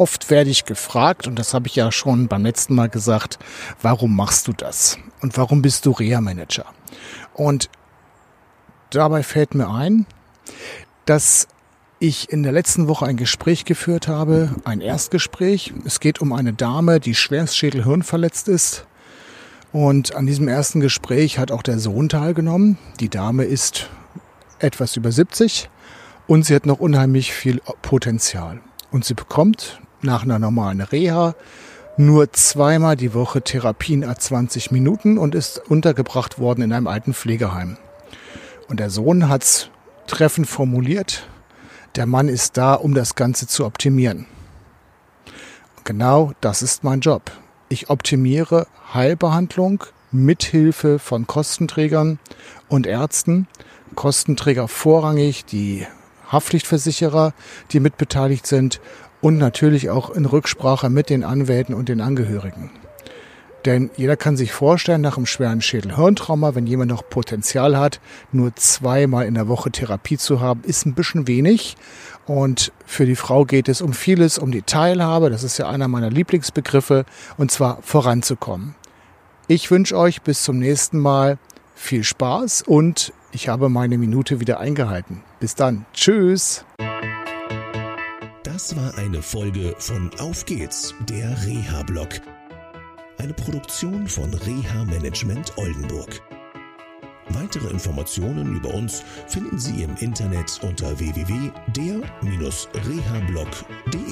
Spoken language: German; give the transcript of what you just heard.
oft werde ich gefragt, und das habe ich ja schon beim letzten Mal gesagt, warum machst du das? Und warum bist du Reha-Manager? Und dabei fällt mir ein, dass ich in der letzten Woche ein Gespräch geführt habe, ein Erstgespräch. Es geht um eine Dame, die schwerst Schädelhirn verletzt ist. Und an diesem ersten Gespräch hat auch der Sohn teilgenommen. Die Dame ist etwas über 70 und sie hat noch unheimlich viel Potenzial. Und sie bekommt nach einer normalen Reha nur zweimal die Woche Therapien a 20 Minuten und ist untergebracht worden in einem alten Pflegeheim. Und der Sohn hat's treffend formuliert. Der Mann ist da, um das Ganze zu optimieren. Und genau das ist mein Job. Ich optimiere Heilbehandlung mit Hilfe von Kostenträgern und Ärzten. Kostenträger vorrangig die Haftpflichtversicherer, die mitbeteiligt sind und natürlich auch in Rücksprache mit den Anwälten und den Angehörigen. Denn jeder kann sich vorstellen, nach einem schweren Schädelhirntrauma, wenn jemand noch Potenzial hat, nur zweimal in der Woche Therapie zu haben, ist ein bisschen wenig. Und für die Frau geht es um vieles, um die Teilhabe, das ist ja einer meiner Lieblingsbegriffe, und zwar voranzukommen. Ich wünsche euch bis zum nächsten Mal viel Spaß und ich habe meine Minute wieder eingehalten. Bis dann. Tschüss. Das war eine Folge von Auf geht's, der Reha-Blog. Eine Produktion von Reha Management Oldenburg. Weitere Informationen über uns finden Sie im Internet unter www.der-rehablog.de.